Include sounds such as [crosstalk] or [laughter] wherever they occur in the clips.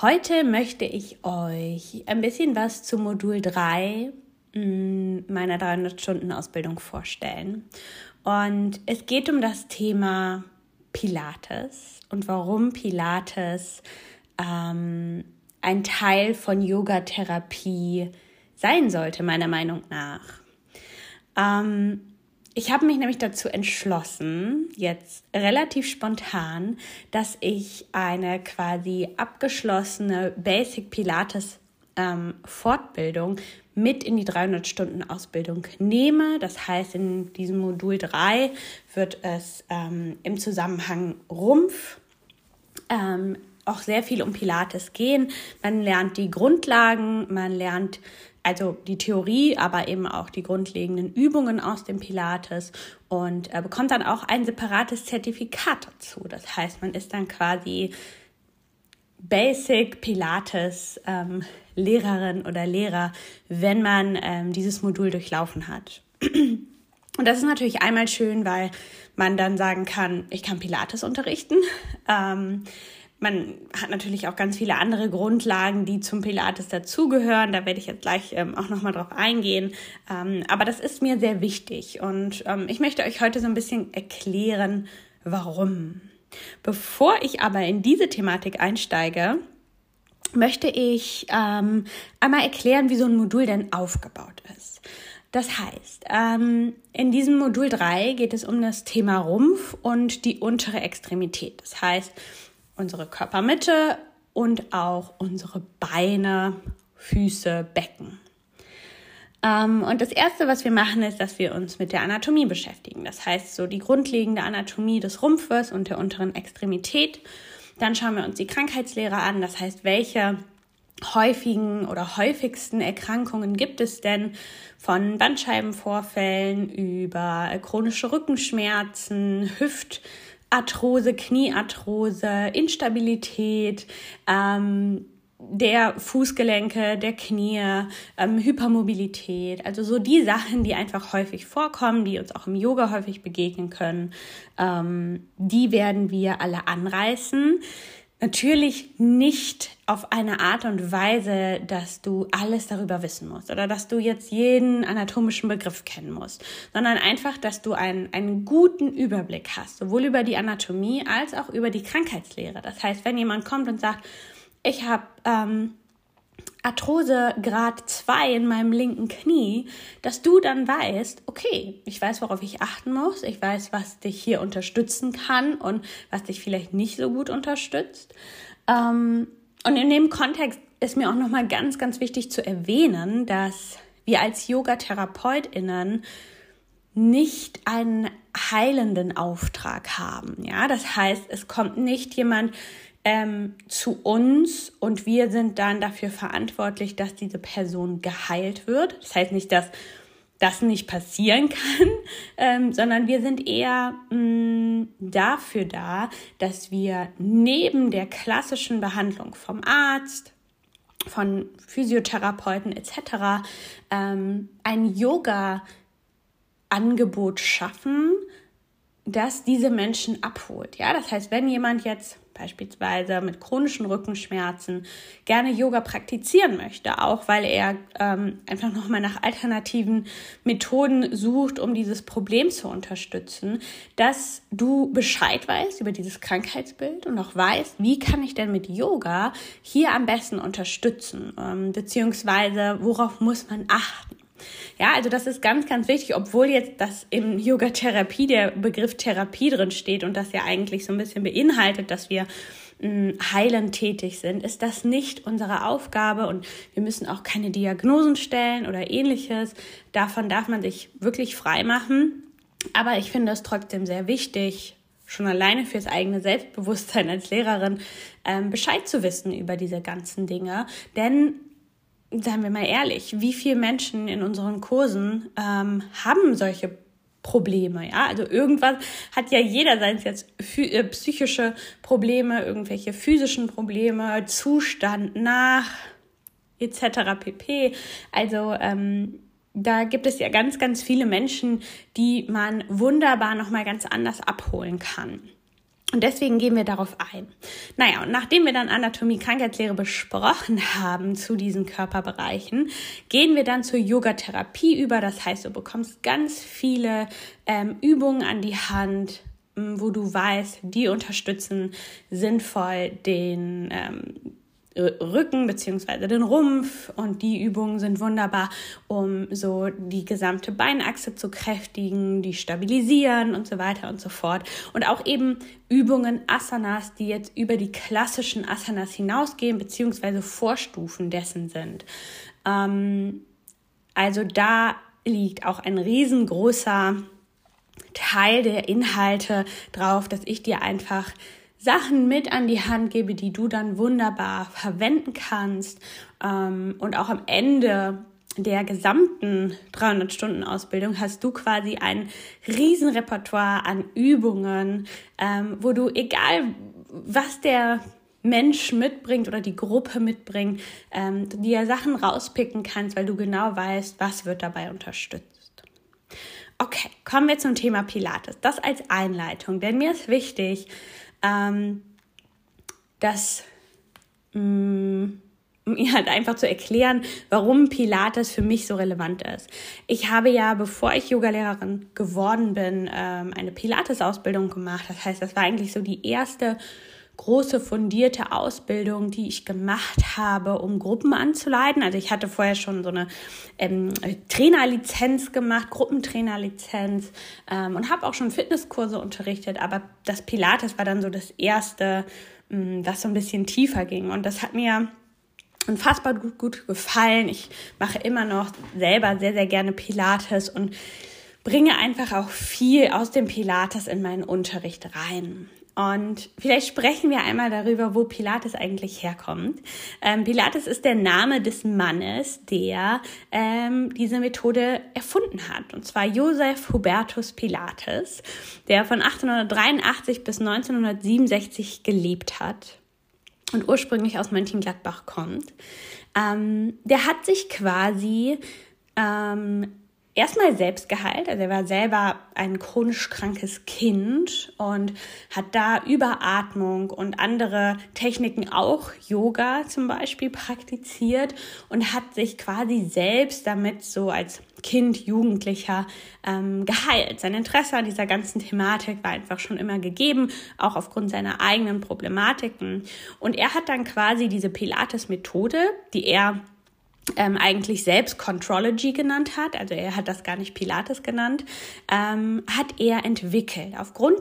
Heute möchte ich euch ein bisschen was zu Modul 3 mm, meiner 300 Stunden Ausbildung vorstellen. Und es geht um das Thema Pilates und warum Pilates ähm, ein Teil von Yogatherapie sein sollte, meiner Meinung nach. Ähm, ich habe mich nämlich dazu entschlossen, jetzt relativ spontan, dass ich eine quasi abgeschlossene Basic Pilates ähm, Fortbildung mit in die 300 Stunden Ausbildung nehme. Das heißt, in diesem Modul 3 wird es ähm, im Zusammenhang Rumpf ähm, auch sehr viel um Pilates gehen. Man lernt die Grundlagen, man lernt also die Theorie, aber eben auch die grundlegenden Übungen aus dem Pilates und äh, bekommt dann auch ein separates Zertifikat dazu. Das heißt, man ist dann quasi Basic Pilates ähm, Lehrerin oder Lehrer, wenn man ähm, dieses Modul durchlaufen hat. Und das ist natürlich einmal schön, weil man dann sagen kann, ich kann Pilates unterrichten. Ähm, man hat natürlich auch ganz viele andere Grundlagen, die zum Pilates dazugehören. Da werde ich jetzt gleich ähm, auch nochmal drauf eingehen. Ähm, aber das ist mir sehr wichtig und ähm, ich möchte euch heute so ein bisschen erklären, warum. Bevor ich aber in diese Thematik einsteige, möchte ich ähm, einmal erklären, wie so ein Modul denn aufgebaut ist. Das heißt, ähm, in diesem Modul 3 geht es um das Thema Rumpf und die untere Extremität. Das heißt, unsere Körpermitte und auch unsere Beine, Füße, Becken. Ähm, und das Erste, was wir machen, ist, dass wir uns mit der Anatomie beschäftigen. Das heißt, so die grundlegende Anatomie des Rumpfes und der unteren Extremität. Dann schauen wir uns die Krankheitslehre an. Das heißt, welche häufigen oder häufigsten Erkrankungen gibt es denn von Bandscheibenvorfällen über chronische Rückenschmerzen, Hüft- Arthrose, Kniearthrose, Instabilität, ähm, der Fußgelenke, der Knie, ähm, Hypermobilität, also so die Sachen, die einfach häufig vorkommen, die uns auch im Yoga häufig begegnen können, ähm, die werden wir alle anreißen. Natürlich nicht auf eine Art und Weise, dass du alles darüber wissen musst oder dass du jetzt jeden anatomischen Begriff kennen musst, sondern einfach, dass du einen, einen guten Überblick hast, sowohl über die Anatomie als auch über die Krankheitslehre. Das heißt, wenn jemand kommt und sagt, ich habe ähm, Arthrose Grad 2 in meinem linken Knie, dass du dann weißt, okay, ich weiß, worauf ich achten muss, ich weiß, was dich hier unterstützen kann und was dich vielleicht nicht so gut unterstützt. Ähm, und in dem Kontext ist mir auch nochmal ganz, ganz wichtig zu erwähnen, dass wir als Yoga-TherapeutInnen nicht einen heilenden Auftrag haben. Ja, das heißt, es kommt nicht jemand ähm, zu uns und wir sind dann dafür verantwortlich, dass diese Person geheilt wird. Das heißt nicht, dass das nicht passieren [laughs] kann, ähm, sondern wir sind eher mh, mm, dafür da, dass wir neben der klassischen Behandlung vom Arzt, von Physiotherapeuten etc. Ähm, ein Yoga-Angebot schaffen, das diese Menschen abholt. Ja, das heißt, wenn jemand jetzt beispielsweise mit chronischen Rückenschmerzen gerne Yoga praktizieren möchte, auch weil er ähm, einfach nochmal nach alternativen Methoden sucht, um dieses Problem zu unterstützen, dass du Bescheid weißt über dieses Krankheitsbild und auch weißt, wie kann ich denn mit Yoga hier am besten unterstützen, ähm, beziehungsweise worauf muss man achten. Ja, also das ist ganz, ganz wichtig, obwohl jetzt das im Yoga-Therapie der Begriff Therapie drin steht und das ja eigentlich so ein bisschen beinhaltet, dass wir mm, heilend tätig sind, ist das nicht unsere Aufgabe und wir müssen auch keine Diagnosen stellen oder ähnliches. Davon darf man sich wirklich frei machen. Aber ich finde es trotzdem sehr wichtig, schon alleine fürs eigene Selbstbewusstsein als Lehrerin ähm, Bescheid zu wissen über diese ganzen Dinge. Denn seien wir mal ehrlich, wie viele Menschen in unseren Kursen ähm, haben solche Probleme, ja? Also irgendwas hat ja jeder, seien es jetzt äh, psychische Probleme, irgendwelche physischen Probleme, Zustand nach etc. pp. Also ähm, da gibt es ja ganz, ganz viele Menschen, die man wunderbar nochmal ganz anders abholen kann. Und deswegen gehen wir darauf ein. Naja, und nachdem wir dann Anatomie, Krankheitslehre besprochen haben zu diesen Körperbereichen, gehen wir dann zur Yogatherapie über. Das heißt, du bekommst ganz viele ähm, Übungen an die Hand, wo du weißt, die unterstützen sinnvoll den ähm, Rücken beziehungsweise den Rumpf und die Übungen sind wunderbar, um so die gesamte Beinachse zu kräftigen, die stabilisieren und so weiter und so fort. Und auch eben Übungen, Asanas, die jetzt über die klassischen Asanas hinausgehen beziehungsweise Vorstufen dessen sind. Ähm, also da liegt auch ein riesengroßer Teil der Inhalte drauf, dass ich dir einfach Sachen mit an die Hand gebe, die du dann wunderbar verwenden kannst ähm, und auch am Ende der gesamten 300 Stunden Ausbildung hast du quasi ein Riesenrepertoire an Übungen, ähm, wo du egal was der Mensch mitbringt oder die Gruppe mitbringt, ähm, dir Sachen rauspicken kannst, weil du genau weißt, was wird dabei unterstützt. Okay, kommen wir zum Thema Pilates. Das als Einleitung, denn mir ist wichtig, ähm, dass mh, mm, mir halt einfach zu erklären, warum Pilates für mich so relevant ist. Ich habe ja, bevor ich Yogalehrerin geworden bin, ähm, eine Pilates-Ausbildung gemacht. Das heißt, das war eigentlich so die erste große fundierte Ausbildung, die ich gemacht habe, um Gruppen anzuleiten. Also ich hatte vorher schon so eine ähm, Trainerlizenz gemacht, Gruppentrainerlizenz ähm, und habe auch schon Fitnesskurse unterrichtet. Aber das Pilates war dann so das erste, ähm, was so ein bisschen tiefer ging. Und das hat mir unfassbar gut, gut gefallen. Ich mache immer noch selber sehr, sehr gerne Pilates und bringe einfach auch viel aus dem Pilates in meinen Unterricht rein. Und vielleicht sprechen wir einmal darüber, wo Pilates eigentlich herkommt. Ähm, Pilates ist der Name des Mannes, der ähm, diese Methode erfunden hat. Und zwar Joseph Hubertus Pilates, der von 1883 bis 1967 gelebt hat und ursprünglich aus Mönchengladbach kommt. Ähm, der hat sich quasi ähm, erstmal selbst geheilt. Also er war selber ein chronisch krankes Kind und hat da Überatmung und andere Techniken, auch Yoga zum Beispiel, praktiziert und hat sich quasi selbst damit so als Kind, Jugendlicher ähm, geheilt. Sein Interesse an dieser ganzen Thematik war einfach schon immer gegeben, auch aufgrund seiner eigenen Problematiken. Und er hat dann quasi diese Pilates-Methode, die er ähm, eigentlich selbst Contrology genannt hat, also er hat das gar nicht Pilates genannt, ähm, hat er entwickelt aufgrund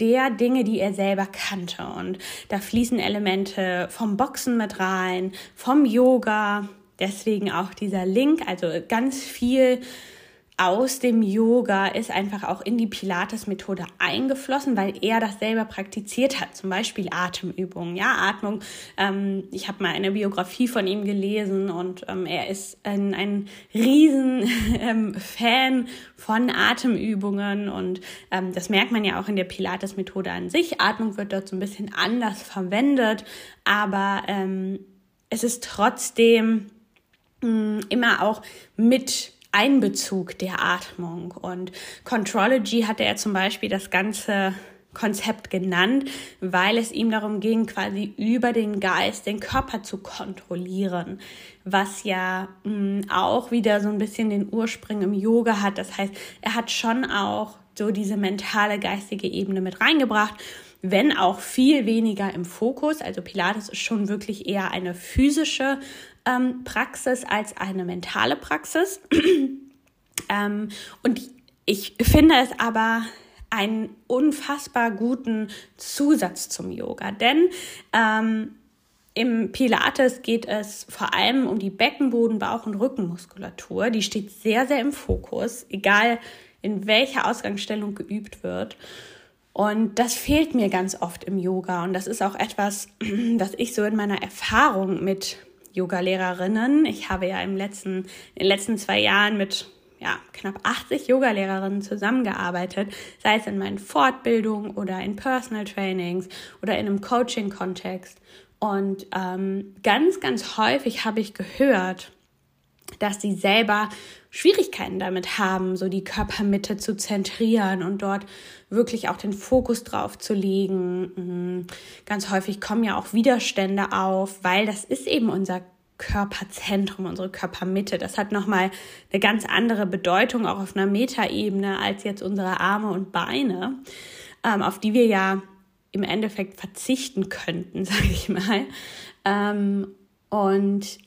der Dinge, die er selber kannte. Und da fließen Elemente vom Boxen mit rein, vom Yoga, deswegen auch dieser Link, also ganz viel aus dem Yoga ist einfach auch in die Pilates-Methode eingeflossen, weil er das selber praktiziert hat. Zum Beispiel Atemübungen. Ja, Atmung. Ähm, ich habe mal eine Biografie von ihm gelesen und ähm, er ist ein, ein riesen [laughs] ähm, von Atemübungen und ähm, das merkt man ja auch in der Pilates-Methode an sich. Atmung wird dort so ein bisschen anders verwendet, aber ähm, es ist trotzdem mh, mm, immer auch mit Einbezug der Atmung. Und Contrology hatte er zum Beispiel das ganze Konzept genannt, weil es ihm darum ging, quasi über den Geist den Körper zu kontrollieren, was ja mh, mm, auch wieder so ein bisschen den Ursprung im Yoga hat. Das heißt, er hat schon auch so diese mentale, geistige Ebene mit reingebracht, wenn auch viel weniger im Fokus. Also Pilates ist schon wirklich eher eine physische ähm, Praxis als eine mentale Praxis. [clears throat] ähm, und ich finde es aber einen unfassbar guten Zusatz zum Yoga, denn ähm, im Pilates geht es vor allem um die Beckenboden-, Bauch- und Rückenmuskulatur. Die steht sehr, sehr im Fokus, egal in welcher Ausgangsstellung geübt wird. Und das fehlt mir ganz oft im Yoga. Und das ist auch etwas, [clears throat] das ich so in meiner Erfahrung mit Yoga-Lehrerinnen. Ich habe ja im letzten, in den letzten zwei Jahren mit ja, knapp 80 Yoga-Lehrerinnen zusammengearbeitet, sei es in meinen Fortbildungen oder in Personal Trainings oder in einem Coaching-Kontext. Und ähm, ganz, ganz häufig habe ich gehört, dass sie selber Schwierigkeiten damit haben, so die Körpermitte zu zentrieren und dort wirklich auch den Fokus drauf zu legen. Mhm. Ganz häufig kommen ja auch Widerstände auf, weil das ist eben unser Körperzentrum, unsere Körpermitte. Das hat nochmal eine ganz andere Bedeutung, auch auf einer Metaebene, als jetzt unsere Arme und Beine, ähm, auf die wir ja im Endeffekt verzichten könnten, [laughs] sage ich mal. Ähm, und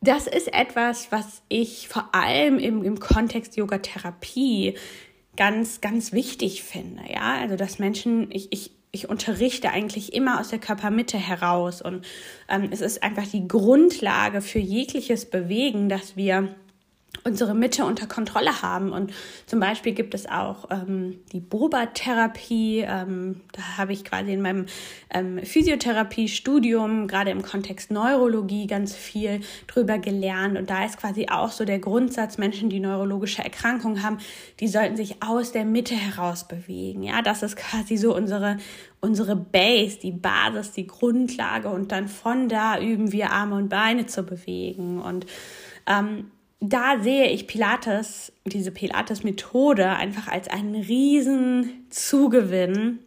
das ist etwas, was ich vor allem im, im Kontext Yoga-Therapie ganz, ganz wichtig finde. Ja, also dass Menschen, ich, ich, ich unterrichte eigentlich immer aus der Körpermitte heraus und ähm, es ist einfach die Grundlage für jegliches Bewegen, dass wir unsere Mitte unter Kontrolle haben. Und zum Beispiel gibt es auch ähm, die Boba-Therapie. Ähm, da habe ich quasi in meinem ähm, Physiotherapie-Studium, gerade im Kontext Neurologie, ganz viel drüber gelernt. Und da ist quasi auch so der Grundsatz, Menschen, die neurologische Erkrankungen haben, die sollten sich aus der Mitte heraus bewegen. Ja, das ist quasi so unsere, unsere Base, die Basis, die Grundlage. Und dann von da üben wir Arme und Beine zu bewegen. Und ähm, da sehe ich Pilates, diese Pilates-Methode einfach als einen riesen Zugewinn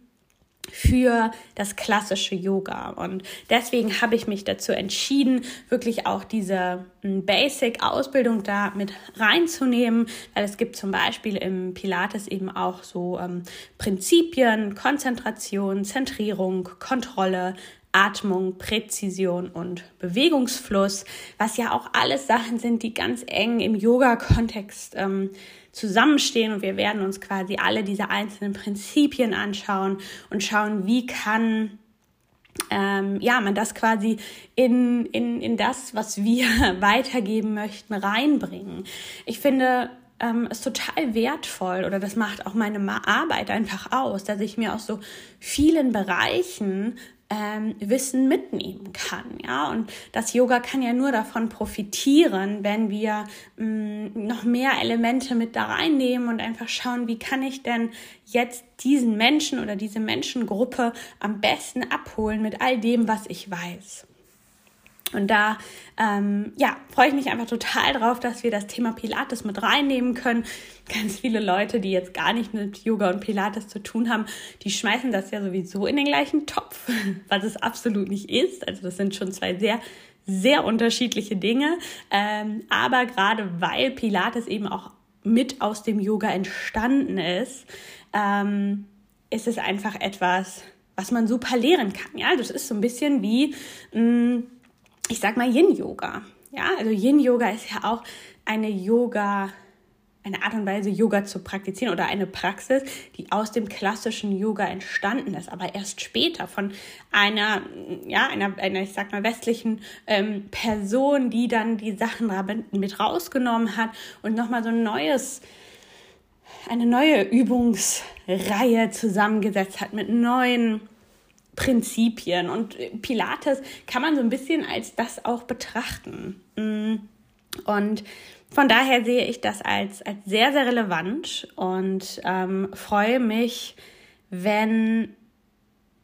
für das klassische Yoga. Und deswegen habe ich mich dazu entschieden, wirklich auch diese hm, Basic-Ausbildung da mit reinzunehmen, weil es gibt zum Beispiel im Pilates eben auch so ähm, Prinzipien, Konzentration, Zentrierung, Kontrolle, Atmung, Präzision und Bewegungsfluss, was ja auch alles Sachen sind, die ganz eng im Yoga-Kontext ähm, zusammenstehen. Und wir werden uns quasi alle diese einzelnen Prinzipien anschauen und schauen, wie kann ähm, ja, man das quasi in, in, in das, was wir [laughs] weitergeben möchten, reinbringen. Ich finde, ähm, ist total wertvoll oder das macht auch meine Arbeit einfach aus, dass ich mir aus so vielen Bereichen ähm, Wissen mitnehmen kann. Ja, und das Yoga kann ja nur davon profitieren, wenn wir mh, mm, noch mehr Elemente mit da reinnehmen und einfach schauen, wie kann ich denn jetzt diesen Menschen oder diese Menschengruppe am besten abholen mit all dem, was ich weiß. Und da ähm, ja, freue ich mich einfach total drauf, dass wir das Thema Pilates mit reinnehmen können. Ganz viele Leute, die jetzt gar nicht mit Yoga und Pilates zu tun haben, die schmeißen das ja sowieso in den gleichen Topf, [laughs] was es absolut nicht ist. Also das sind schon zwei sehr, sehr unterschiedliche Dinge. Ähm, aber gerade weil Pilates eben auch mit aus dem Yoga entstanden ist, ähm, ist es einfach etwas, was man super lehren kann. Ja, das ist so ein bisschen wie mh, mm, ich sag mal Yin-Yoga. Ja, also Yin-Yoga ist ja auch eine Yoga, eine Art und Weise, Yoga zu praktizieren oder eine Praxis, die aus dem klassischen Yoga entstanden ist, aber erst später von einer, ja, einer, einer ich sag mal, westlichen ähm, Person, die dann die Sachen mit rausgenommen hat und nochmal so ein neues, eine neue Übungsreihe zusammengesetzt hat mit neuen Prinzipien. Und Pilates kann man so ein bisschen als das auch betrachten. Mm. Und von daher sehe ich das als, als sehr, sehr relevant und ähm, freue mich, wenn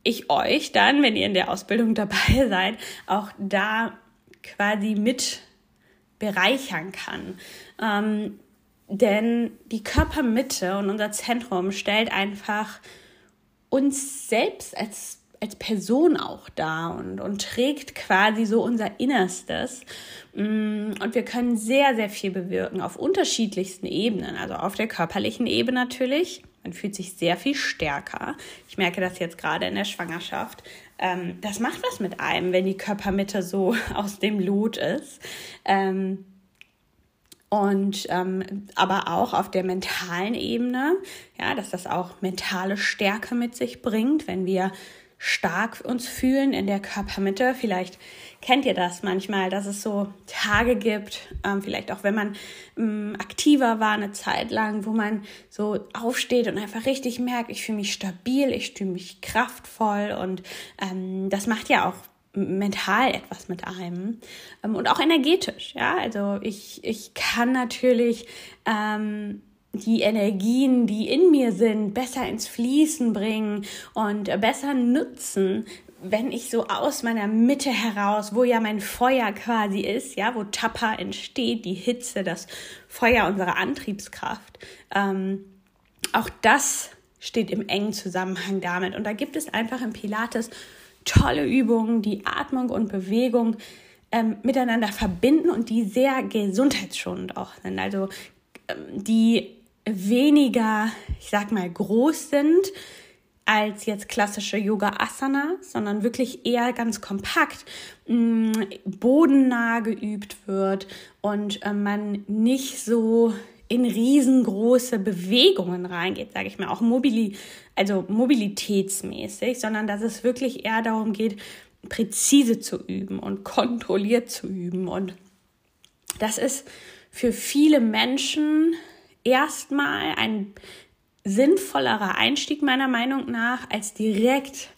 ich euch dann, wenn ihr in der Ausbildung dabei [laughs] seid, auch da quasi mit bereichern kann. Ähm, denn die Körpermitte und unser Zentrum stellt einfach uns selbst als als Person auch da und, und trägt quasi so unser Innerstes. Mm, und wir können sehr, sehr viel bewirken auf unterschiedlichsten Ebenen. Also auf der körperlichen Ebene natürlich. Man fühlt sich sehr viel stärker. Ich merke das jetzt gerade in der Schwangerschaft. Ähm, das macht was mit einem, wenn die Körpermitte so [laughs] aus dem Lot ist. Ähm, und ähm, aber auch auf der mentalen Ebene, ja, dass das auch mentale Stärke mit sich bringt, wenn wir stark uns fühlen in der Körpermitte. Vielleicht kennt ihr das manchmal, dass es so Tage gibt, ähm, vielleicht auch wenn man ähm, aktiver war eine Zeit lang, wo man so aufsteht und einfach richtig merkt, ich fühle mich stabil, ich fühle mich kraftvoll und ähm, das macht ja auch mental etwas mit einem ähm, und auch energetisch. Ja, also ich, ich kann natürlich ähm, die Energien, die in mir sind, besser ins Fließen bringen und besser nutzen, wenn ich so aus meiner Mitte heraus, wo ja mein Feuer quasi ist, ja, wo Tappa entsteht, die Hitze, das Feuer unserer Antriebskraft, ähm, auch das steht im engen Zusammenhang damit. Und da gibt es einfach im Pilates tolle Übungen, die Atmung und Bewegung ähm, miteinander verbinden und die sehr gesundheitsschonend auch sind. Also ähm, die weniger, ich sag mal, groß sind als jetzt klassische Yoga Asana, sondern wirklich eher ganz kompakt, mm, bodennah geübt wird und äh, man nicht so in riesengroße Bewegungen reingeht, sage ich mal, auch Mobili also mobilitätsmäßig, sondern dass es wirklich eher darum geht, präzise zu üben und kontrolliert zu üben. Und das ist für viele Menschen erstmal ein sinnvollerer Einstieg meiner Meinung nach, als direkt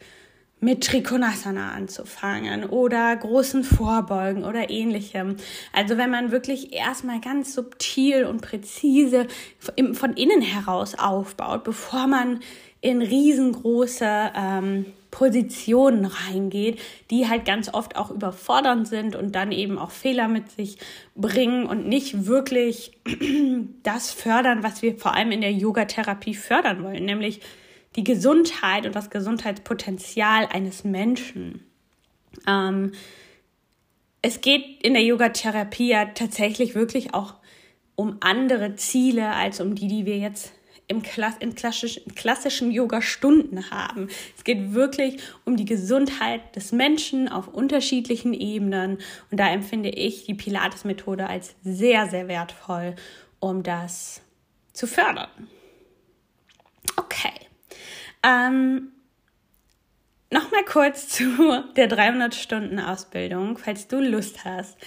mit Trikonasana anzufangen oder großen Vorbeugen oder ähnlichem. Also wenn man wirklich erstmal ganz subtil und präzise von innen heraus aufbaut, bevor man in riesengroße ähm, Positionen reingeht, die halt ganz oft auch überfordernd sind und dann eben auch Fehler mit sich bringen und nicht wirklich [clears throat] das fördern, was wir vor allem in der Yogatherapie fördern wollen, nämlich die Gesundheit und das Gesundheitspotenzial eines Menschen. Ähm, es geht in der Yogatherapie ja tatsächlich wirklich auch um andere Ziele als um die, die wir jetzt im Klass in klassischen, klassischen Yoga-Stunden haben. Es geht wirklich um die Gesundheit des Menschen auf unterschiedlichen Ebenen. Und da empfinde ich die Pilates-Methode als sehr, sehr wertvoll, um das zu fördern. Okay. Ähm, Nochmal kurz [laughs] zu der 300-Stunden-Ausbildung, falls du Lust hast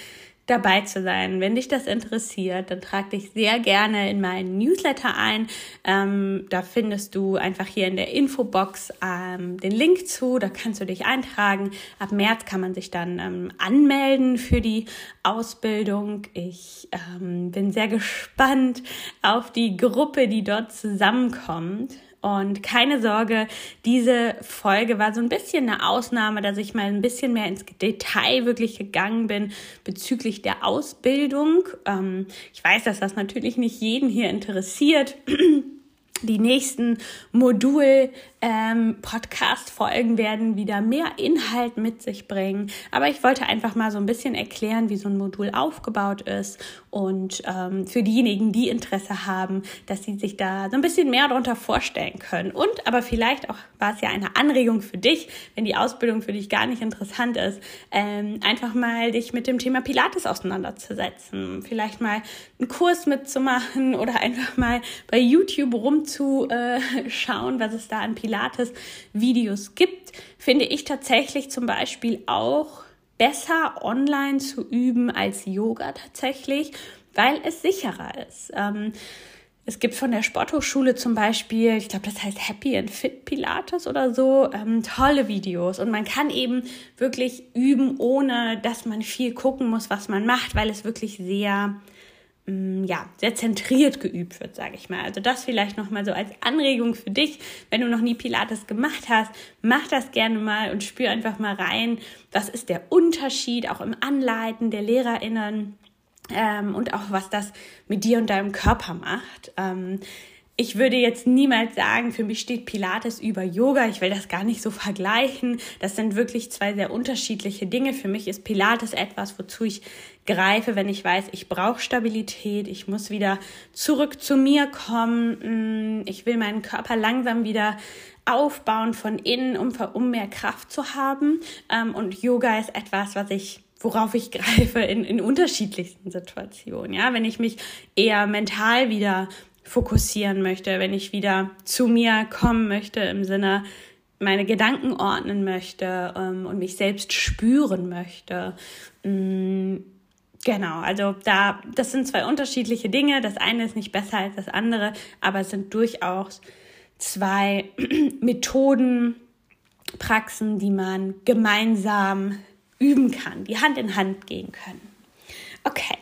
dabei zu sein. Wenn dich das interessiert, dann trag dich sehr gerne in meinen Newsletter ein. Ähm, da findest du einfach hier in der Infobox ähm, den Link zu. Da kannst du dich eintragen. Ab März kann man sich dann ähm, anmelden für die Ausbildung. Ich ähm, bin sehr gespannt auf die Gruppe, die dort zusammenkommt. Und keine Sorge, diese Folge war so ein bisschen eine Ausnahme, dass ich mal ein bisschen mehr ins Detail wirklich gegangen bin bezüglich der Ausbildung. Ähm, ich weiß, dass das natürlich nicht jeden hier interessiert. [clears throat] Die nächsten Modul-Podcast-Folgen ähm, werden wieder mehr Inhalt mit sich bringen. Aber ich wollte einfach mal so ein bisschen erklären, wie so ein Modul aufgebaut ist und ähm, für diejenigen, die Interesse haben, dass sie sich da so ein bisschen mehr darunter vorstellen können. Und aber vielleicht auch war es ja eine Anregung für dich, wenn die Ausbildung für dich gar nicht interessant ist, ähm, einfach mal dich mit dem Thema Pilates auseinanderzusetzen. Vielleicht mal einen Kurs mitzumachen oder einfach mal bei YouTube rum zu äh, schauen, was es da an Pilates-Videos gibt, finde ich tatsächlich zum Beispiel auch besser online zu üben als Yoga tatsächlich, weil es sicherer ist. Ähm, es gibt von der Sporthochschule zum Beispiel, ich glaube, das heißt Happy and Fit Pilates oder so, ähm, tolle Videos. Und man kann eben wirklich üben, ohne dass man viel gucken muss, was man macht, weil es wirklich sehr ja, sehr zentriert geübt wird, sage ich mal. Also das vielleicht nochmal so als Anregung für dich, wenn du noch nie Pilates gemacht hast, mach das gerne mal und spür einfach mal rein, was ist der Unterschied auch im Anleiten der LehrerInnen ähm, und auch was das mit dir und deinem Körper macht. Ähm, ich würde jetzt niemals sagen, für mich steht Pilates über Yoga. Ich will das gar nicht so vergleichen. Das sind wirklich zwei sehr unterschiedliche Dinge. Für mich ist Pilates etwas, wozu ich greife, wenn ich weiß, ich brauche Stabilität, ich muss wieder zurück zu mir kommen, mm, ich will meinen Körper langsam wieder aufbauen von innen, um, um mehr Kraft zu haben. Ähm, und Yoga ist etwas, was ich worauf ich [laughs] greife in, in unterschiedlichsten Situationen. Ja, wenn ich mich eher mental wieder fokussieren möchte, wenn ich wieder zu mir kommen möchte im Sinne, meine Gedanken ordnen möchte ähm, und mich selbst spüren möchte. Mm, genau, also da, das sind zwei unterschiedliche Dinge. Das eine ist nicht besser als das andere, aber es sind durchaus zwei [clears throat] Methoden, Praxen, die man gemeinsam üben kann, die Hand in Hand gehen können. Okay.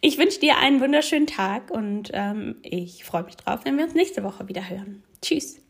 Ich wünsche dir einen wunderschönen Tag und ähm, ich freue mich drauf, wenn wir uns nächste Woche wieder hören. Tschüss.